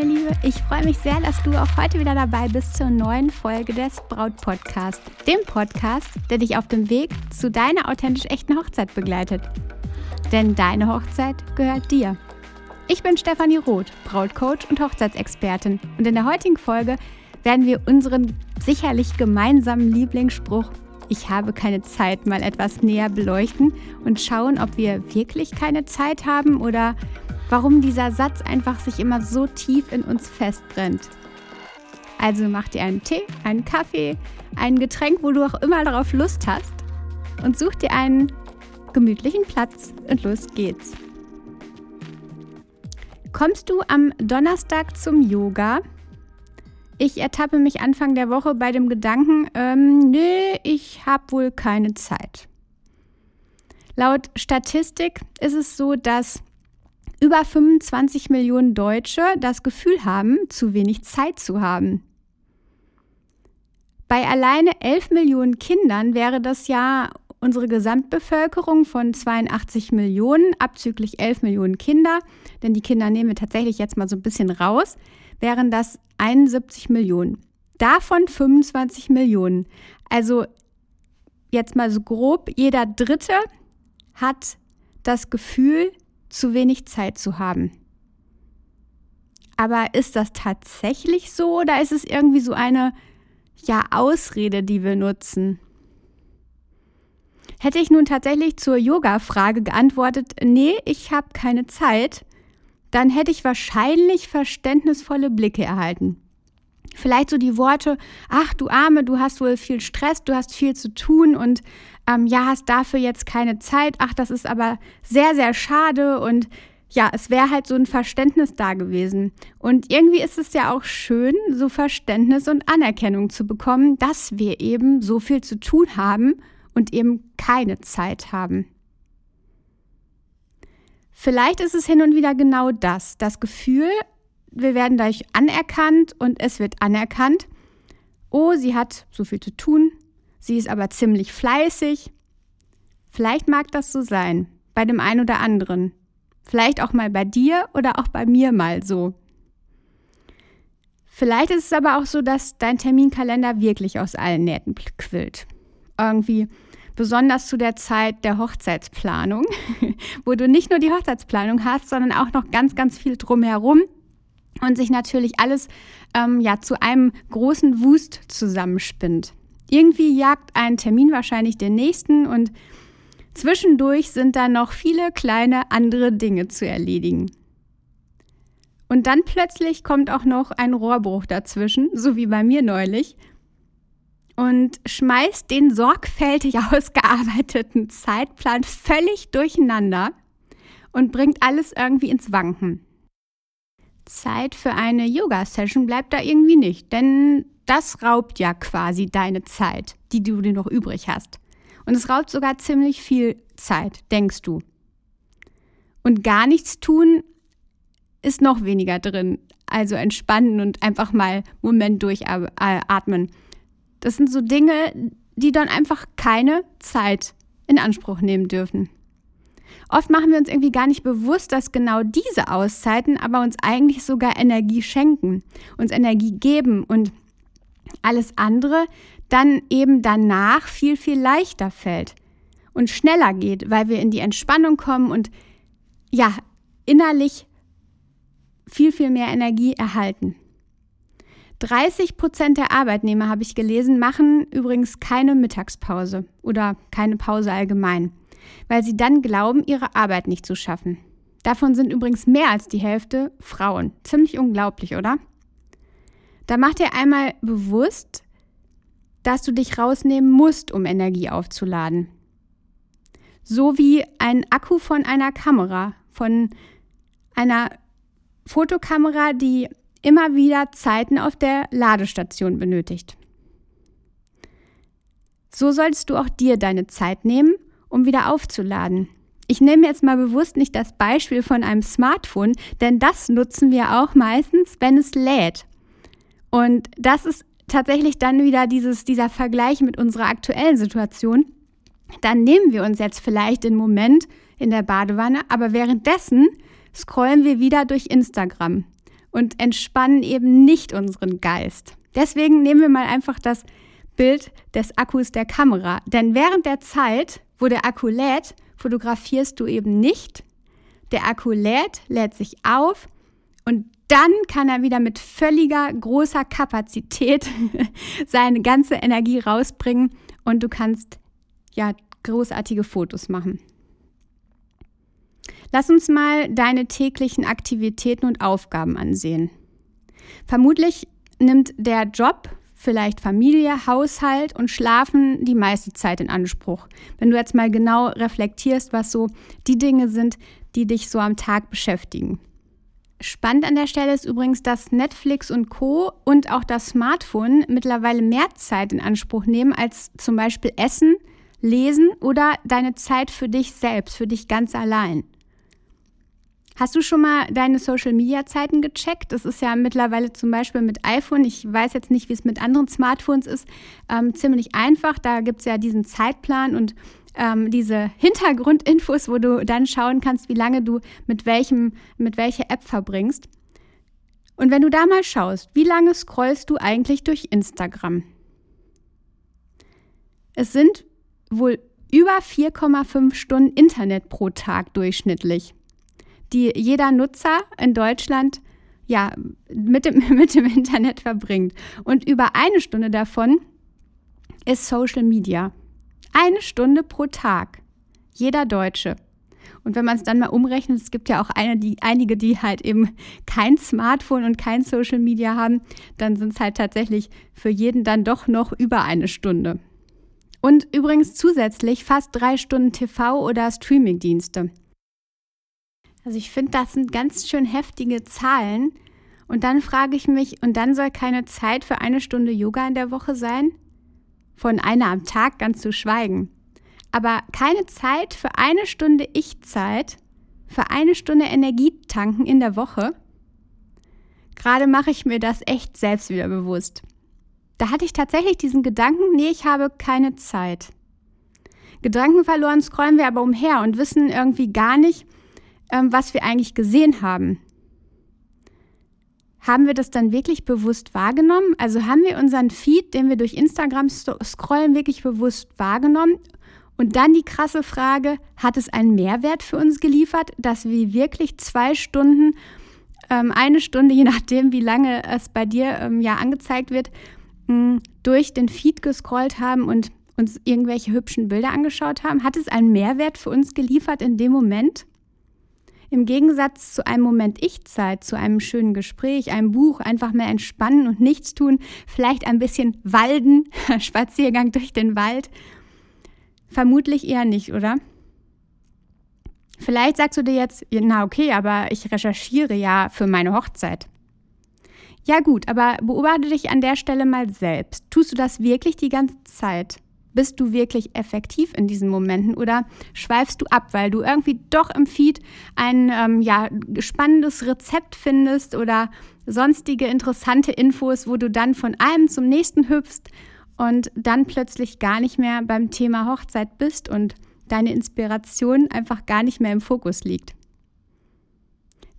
Meine Liebe, ich freue mich sehr, dass du auch heute wieder dabei bist zur neuen Folge des Braut Podcast, dem Podcast, der dich auf dem Weg zu deiner authentisch echten Hochzeit begleitet. Denn deine Hochzeit gehört dir. Ich bin Stefanie Roth, Brautcoach und Hochzeitsexpertin und in der heutigen Folge werden wir unseren sicherlich gemeinsamen Lieblingsspruch ich habe keine Zeit mal etwas näher beleuchten und schauen, ob wir wirklich keine Zeit haben oder warum dieser Satz einfach sich immer so tief in uns festbrennt. Also mach dir einen Tee, einen Kaffee, ein Getränk, wo du auch immer darauf Lust hast und such dir einen gemütlichen Platz und los geht's. Kommst du am Donnerstag zum Yoga? Ich ertappe mich Anfang der Woche bei dem Gedanken, ähm, nee, ich habe wohl keine Zeit. Laut Statistik ist es so, dass über 25 Millionen Deutsche das Gefühl haben, zu wenig Zeit zu haben. Bei alleine 11 Millionen Kindern wäre das ja unsere Gesamtbevölkerung von 82 Millionen, abzüglich 11 Millionen Kinder, denn die Kinder nehmen wir tatsächlich jetzt mal so ein bisschen raus, wären das 71 Millionen. Davon 25 Millionen. Also jetzt mal so grob, jeder Dritte hat das Gefühl, zu wenig Zeit zu haben. Aber ist das tatsächlich so oder ist es irgendwie so eine ja, Ausrede, die wir nutzen? Hätte ich nun tatsächlich zur Yoga-Frage geantwortet, nee, ich habe keine Zeit, dann hätte ich wahrscheinlich verständnisvolle Blicke erhalten. Vielleicht so die Worte, ach du Arme, du hast wohl viel Stress, du hast viel zu tun und ähm, ja, hast dafür jetzt keine Zeit. Ach, das ist aber sehr, sehr schade und ja, es wäre halt so ein Verständnis da gewesen. Und irgendwie ist es ja auch schön, so Verständnis und Anerkennung zu bekommen, dass wir eben so viel zu tun haben und eben keine Zeit haben. Vielleicht ist es hin und wieder genau das, das Gefühl, wir werden dadurch anerkannt und es wird anerkannt. Oh, sie hat so viel zu tun, sie ist aber ziemlich fleißig. Vielleicht mag das so sein, bei dem einen oder anderen. Vielleicht auch mal bei dir oder auch bei mir mal so. Vielleicht ist es aber auch so, dass dein Terminkalender wirklich aus allen Nähten quillt. Irgendwie besonders zu der Zeit der Hochzeitsplanung, wo du nicht nur die Hochzeitsplanung hast, sondern auch noch ganz, ganz viel drumherum und sich natürlich alles ähm, ja, zu einem großen Wust zusammenspinnt. Irgendwie jagt ein Termin wahrscheinlich den nächsten und zwischendurch sind da noch viele kleine andere Dinge zu erledigen. Und dann plötzlich kommt auch noch ein Rohrbruch dazwischen, so wie bei mir neulich, und schmeißt den sorgfältig ausgearbeiteten Zeitplan völlig durcheinander und bringt alles irgendwie ins Wanken. Zeit für eine Yoga-Session bleibt da irgendwie nicht, denn das raubt ja quasi deine Zeit, die du dir noch übrig hast. Und es raubt sogar ziemlich viel Zeit, denkst du. Und gar nichts tun ist noch weniger drin. Also entspannen und einfach mal Moment durchatmen. Das sind so Dinge, die dann einfach keine Zeit in Anspruch nehmen dürfen. Oft machen wir uns irgendwie gar nicht bewusst, dass genau diese Auszeiten aber uns eigentlich sogar Energie schenken, uns Energie geben und alles andere dann eben danach viel, viel leichter fällt und schneller geht, weil wir in die Entspannung kommen und ja, innerlich viel, viel mehr Energie erhalten. 30 Prozent der Arbeitnehmer, habe ich gelesen, machen übrigens keine Mittagspause oder keine Pause allgemein weil sie dann glauben, ihre Arbeit nicht zu schaffen. Davon sind übrigens mehr als die Hälfte Frauen. Ziemlich unglaublich, oder? Da mach dir einmal bewusst, dass du dich rausnehmen musst, um Energie aufzuladen. So wie ein Akku von einer Kamera, von einer Fotokamera, die immer wieder Zeiten auf der Ladestation benötigt. So solltest du auch dir deine Zeit nehmen um wieder aufzuladen. Ich nehme jetzt mal bewusst nicht das Beispiel von einem Smartphone, denn das nutzen wir auch meistens, wenn es lädt. Und das ist tatsächlich dann wieder dieses, dieser Vergleich mit unserer aktuellen Situation. Dann nehmen wir uns jetzt vielleicht den Moment in der Badewanne, aber währenddessen scrollen wir wieder durch Instagram und entspannen eben nicht unseren Geist. Deswegen nehmen wir mal einfach das Bild des Akkus der Kamera. Denn während der Zeit, wo der Akku lädt, fotografierst du eben nicht. Der Akku lädt, lädt sich auf und dann kann er wieder mit völliger großer Kapazität seine ganze Energie rausbringen und du kannst ja großartige Fotos machen. Lass uns mal deine täglichen Aktivitäten und Aufgaben ansehen. Vermutlich nimmt der Job, vielleicht Familie, Haushalt und Schlafen die meiste Zeit in Anspruch. Wenn du jetzt mal genau reflektierst, was so die Dinge sind, die dich so am Tag beschäftigen. Spannend an der Stelle ist übrigens, dass Netflix und Co. und auch das Smartphone mittlerweile mehr Zeit in Anspruch nehmen als zum Beispiel Essen, Lesen oder deine Zeit für dich selbst, für dich ganz allein. Hast du schon mal deine Social-Media-Zeiten gecheckt? Das ist ja mittlerweile zum Beispiel mit iPhone, ich weiß jetzt nicht, wie es mit anderen Smartphones ist, ähm, ziemlich einfach. Da gibt es ja diesen Zeitplan und ähm, diese Hintergrundinfos, wo du dann schauen kannst, wie lange du mit, welchem, mit welcher App verbringst. Und wenn du da mal schaust, wie lange scrollst du eigentlich durch Instagram? Es sind wohl über 4,5 Stunden Internet pro Tag durchschnittlich, die jeder Nutzer in Deutschland ja, mit, dem, mit dem Internet verbringt. Und über eine Stunde davon ist Social Media. Eine Stunde pro Tag. Jeder Deutsche. Und wenn man es dann mal umrechnet, es gibt ja auch eine, die, einige, die halt eben kein Smartphone und kein Social Media haben, dann sind es halt tatsächlich für jeden dann doch noch über eine Stunde. Und übrigens zusätzlich fast drei Stunden TV oder Streamingdienste. Also ich finde, das sind ganz schön heftige Zahlen. Und dann frage ich mich, und dann soll keine Zeit für eine Stunde Yoga in der Woche sein? von einer am Tag ganz zu schweigen. Aber keine Zeit für eine Stunde Ich-Zeit, für eine Stunde Energie tanken in der Woche. Gerade mache ich mir das echt selbst wieder bewusst. Da hatte ich tatsächlich diesen Gedanken, nee, ich habe keine Zeit. Gedanken verloren scrollen wir aber umher und wissen irgendwie gar nicht, ähm, was wir eigentlich gesehen haben. Haben wir das dann wirklich bewusst wahrgenommen? Also haben wir unseren Feed, den wir durch Instagram scrollen, wirklich bewusst wahrgenommen? Und dann die krasse Frage, hat es einen Mehrwert für uns geliefert, dass wir wirklich zwei Stunden, ähm, eine Stunde, je nachdem, wie lange es bei dir ähm, ja angezeigt wird, mh, hm, durch den Feed gescrollt haben und uns irgendwelche hübschen Bilder angeschaut haben? Hat es einen Mehrwert für uns geliefert in dem Moment? Im Gegensatz zu einem Moment Ich-Zeit, zu einem schönen Gespräch, einem Buch, einfach mehr entspannen und nichts tun, vielleicht ein bisschen walden, Spaziergang durch den Wald. Vermutlich eher nicht, oder? Vielleicht sagst du dir jetzt, na okay, aber ich recherchiere ja für meine Hochzeit. Ja gut, aber beobachte dich an der Stelle mal selbst. Tust du das wirklich die ganze Zeit? Bist du wirklich effektiv in diesen Momenten oder schweifst du ab, weil du irgendwie doch im Feed ein ähm, ja, spannendes Rezept findest oder sonstige interessante Infos, wo du dann von einem zum nächsten hüpfst und dann plötzlich gar nicht mehr beim Thema Hochzeit bist und deine Inspiration einfach gar nicht mehr im Fokus liegt.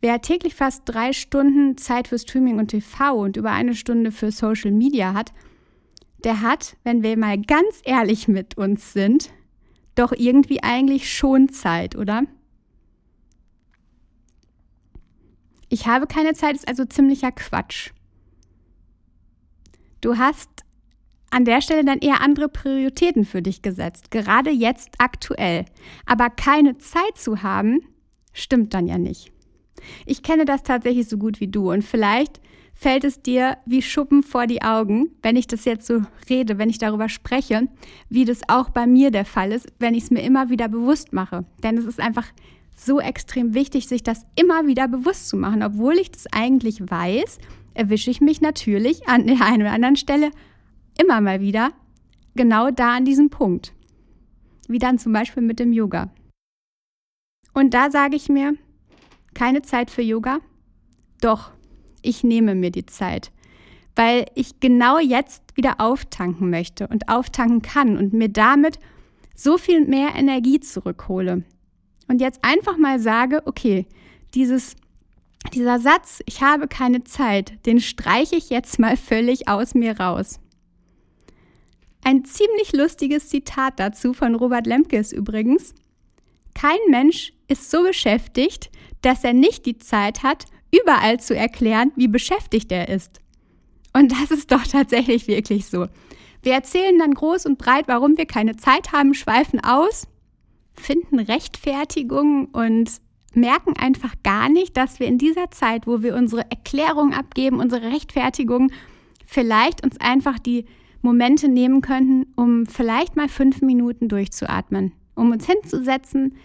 Wer täglich fast drei Stunden Zeit für Streaming und TV und über eine Stunde für Social Media hat, der hat, wenn wir mal ganz ehrlich mit uns sind, doch irgendwie eigentlich schon Zeit, oder? Ich habe keine Zeit ist also ziemlicher Quatsch. Du hast an der Stelle dann eher andere Prioritäten für dich gesetzt, gerade jetzt aktuell. Aber keine Zeit zu haben, stimmt dann ja nicht. Ich kenne das tatsächlich so gut wie du und vielleicht fällt es dir wie Schuppen vor die Augen, wenn ich das jetzt so rede, wenn ich darüber spreche, wie das auch bei mir der Fall ist, wenn ich es mir immer wieder bewusst mache. Denn es ist einfach so extrem wichtig, sich das immer wieder bewusst zu machen. Obwohl ich das eigentlich weiß, erwische ich mich natürlich an der einen oder anderen Stelle immer mal wieder genau da an diesem Punkt. Wie dann zum Beispiel mit dem Yoga. Und da sage ich mir, keine Zeit für Yoga? Doch, ich nehme mir die Zeit, weil ich genau jetzt wieder auftanken möchte und auftanken kann und mir damit so viel mehr Energie zurückhole. Und jetzt einfach mal sage, okay, dieses dieser Satz, ich habe keine Zeit, den streiche ich jetzt mal völlig aus mir raus. Ein ziemlich lustiges Zitat dazu von Robert Lemkes übrigens. Kein Mensch ist so beschäftigt, dass er nicht die Zeit hat, überall zu erklären, wie beschäftigt er ist. Und das ist doch tatsächlich wirklich so. Wir erzählen dann groß und breit, warum wir keine Zeit haben, schweifen aus, finden Rechtfertigungen und merken einfach gar nicht, dass wir in dieser Zeit, wo wir unsere Erklärung abgeben, unsere Rechtfertigung, vielleicht uns einfach die Momente nehmen könnten, um vielleicht mal fünf Minuten durchzuatmen, um uns hinzusetzen,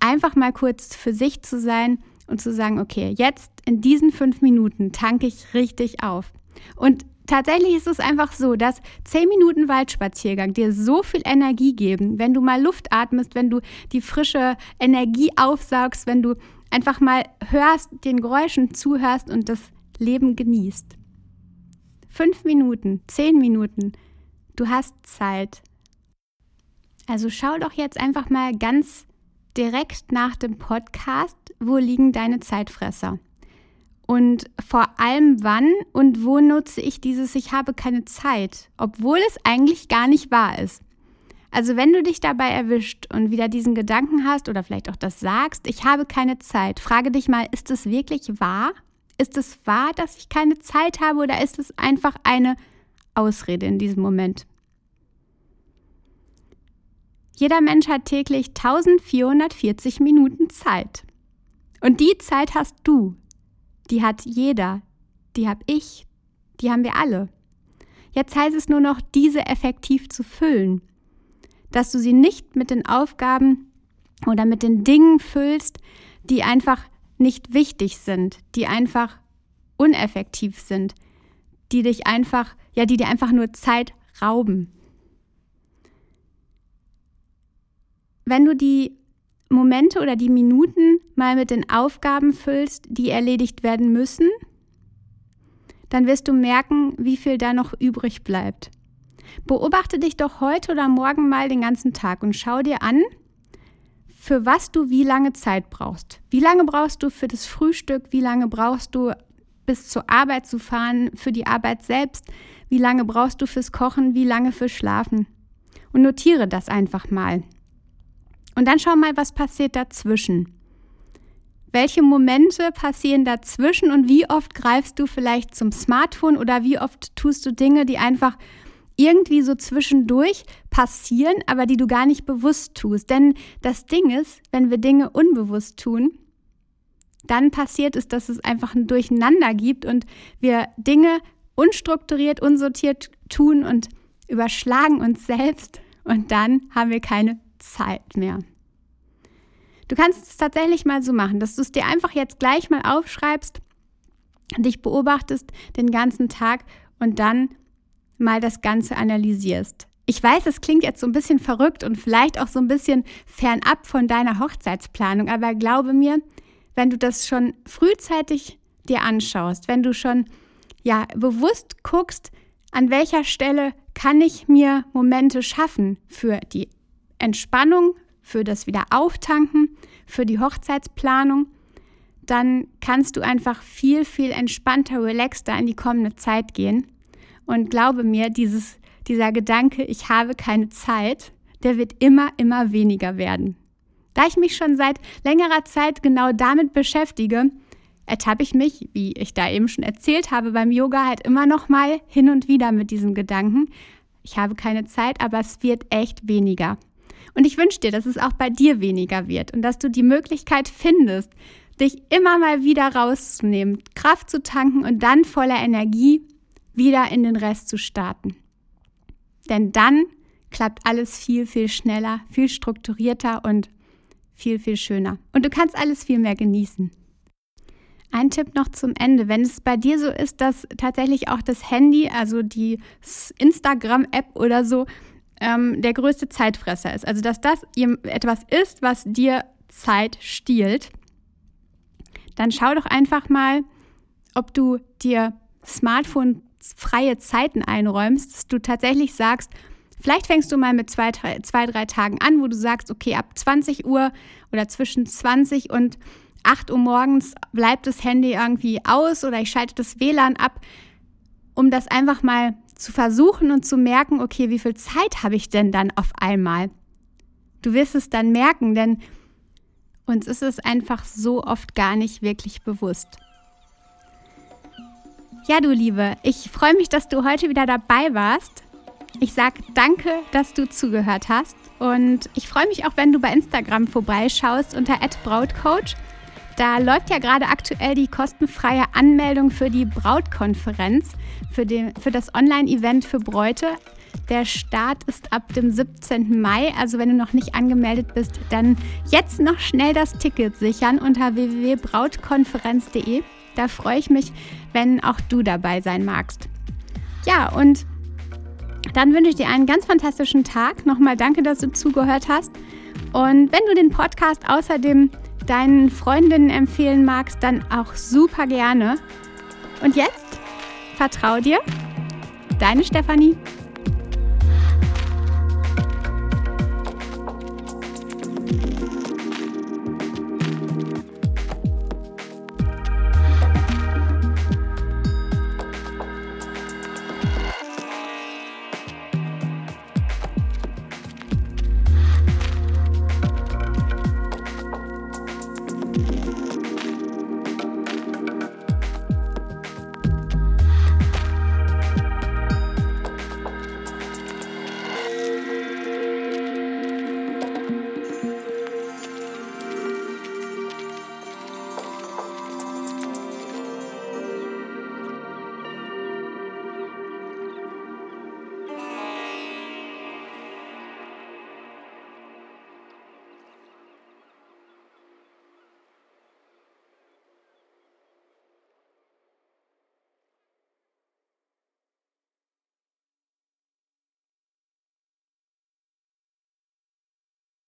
einfach mal kurz für sich zu sein und zu sagen, okay, jetzt in diesen fünf Minuten tanke ich richtig auf. Und tatsächlich ist es einfach so, dass zehn Minuten Waldspaziergang dir so viel Energie geben, wenn du mal Luft atmest, wenn du die frische Energie aufsaugst, wenn du einfach mal hörst, den Geräuschen zuhörst und das Leben genießt. Fünf Minuten, zehn Minuten, du hast Zeit. Also schau doch jetzt einfach mal ganz direkt nach dem Podcast, wo liegen deine Zeitfresser? Und vor allem wann und wo nutze ich dieses Ich habe keine Zeit, obwohl es eigentlich gar nicht wahr ist. Also wenn du dich dabei erwischt und wieder diesen Gedanken hast oder vielleicht auch das sagst, ich habe keine Zeit, frage dich mal, ist es wirklich wahr? Ist es wahr, dass ich keine Zeit habe oder ist es einfach eine Ausrede in diesem Moment? Jeder Mensch hat täglich 1440 Minuten Zeit. Und die Zeit hast du. Die hat jeder. Die habe ich. Die haben wir alle. Jetzt heißt es nur noch, diese effektiv zu füllen. Dass du sie nicht mit den Aufgaben oder mit den Dingen füllst, die einfach nicht wichtig sind, die einfach uneffektiv sind, die dich einfach, ja, die dir einfach nur Zeit rauben. Wenn du die Momente oder die Minuten mal mit den Aufgaben füllst, die erledigt werden müssen, dann wirst du merken, wie viel da noch übrig bleibt. Beobachte dich doch heute oder morgen mal den ganzen Tag und schau dir an, für was du wie lange Zeit brauchst. Wie lange brauchst du für das Frühstück? Wie lange brauchst du bis zur Arbeit zu fahren, für die Arbeit selbst? Wie lange brauchst du fürs Kochen? Wie lange fürs Schlafen? Und notiere das einfach mal. Und dann schau mal, was passiert dazwischen. Welche Momente passieren dazwischen und wie oft greifst du vielleicht zum Smartphone oder wie oft tust du Dinge, die einfach irgendwie so zwischendurch passieren, aber die du gar nicht bewusst tust. Denn das Ding ist, wenn wir Dinge unbewusst tun, dann passiert es, dass es einfach ein Durcheinander gibt und wir Dinge unstrukturiert, unsortiert tun und überschlagen uns selbst und dann haben wir keine Zeit mehr. Du kannst es tatsächlich mal so machen, dass du es dir einfach jetzt gleich mal aufschreibst, dich beobachtest den ganzen Tag und dann mal das Ganze analysierst. Ich weiß, es klingt jetzt so ein bisschen verrückt und vielleicht auch so ein bisschen fernab von deiner Hochzeitsplanung, aber glaube mir, wenn du das schon frühzeitig dir anschaust, wenn du schon ja bewusst guckst, an welcher Stelle kann ich mir Momente schaffen für die Entspannung, für das Wiederauftanken, für die Hochzeitsplanung, dann kannst du einfach viel, viel entspannter, relaxter in die kommende Zeit gehen und glaube mir, dieses, dieser Gedanke, ich habe keine Zeit, der wird immer, immer weniger werden. Da ich mich schon seit längerer Zeit genau damit beschäftige, ertappe ich mich, wie ich da eben schon erzählt habe, beim Yoga halt immer noch mal hin und wieder mit diesem Gedanken. Ich habe keine Zeit, aber es wird echt weniger. Und ich wünsche dir, dass es auch bei dir weniger wird und dass du die Möglichkeit findest, dich immer mal wieder rauszunehmen, Kraft zu tanken und dann voller Energie wieder in den Rest zu starten. Denn dann klappt alles viel, viel schneller, viel strukturierter und viel, viel schöner. Und du kannst alles viel mehr genießen. Ein Tipp noch zum Ende. Wenn es bei dir so ist, dass tatsächlich auch das Handy, also die Instagram-App oder so, ähm, der größte Zeitfresser ist, also dass das etwas ist, was dir Zeit stiehlt, dann schau doch einfach mal, ob du dir Smartphone freie Zeiten einräumst, dass du tatsächlich sagst, vielleicht fängst du mal mit zwei, drei, zwei, drei Tagen an, wo du sagst, okay, ab 20 Uhr oder zwischen 20 und 8 Uhr morgens bleibt das Handy irgendwie aus oder ich schalte das WLAN ab, um das einfach mal zu versuchen und zu merken, okay, wie viel Zeit habe ich denn dann auf einmal? Du wirst es dann merken, denn uns ist es einfach so oft gar nicht wirklich bewusst. Ja, du Liebe, ich freue mich, dass du heute wieder dabei warst. Ich sage danke, dass du zugehört hast. Und ich freue mich auch, wenn du bei Instagram vorbeischaust unter @brautcoach. Da läuft ja gerade aktuell die kostenfreie Anmeldung für die Brautkonferenz, für, den, für das Online-Event für Bräute. Der Start ist ab dem 17. Mai, also wenn du noch nicht angemeldet bist, dann jetzt noch schnell das Ticket sichern unter www.brautkonferenz.de. Da freue ich mich, wenn auch du dabei sein magst. Ja, und dann wünsche ich dir einen ganz fantastischen Tag. Nochmal danke, dass du zugehört hast. Und wenn du den Podcast außerdem deinen Freundinnen empfehlen magst, dann auch super gerne. Und jetzt vertrau dir, deine Stefanie.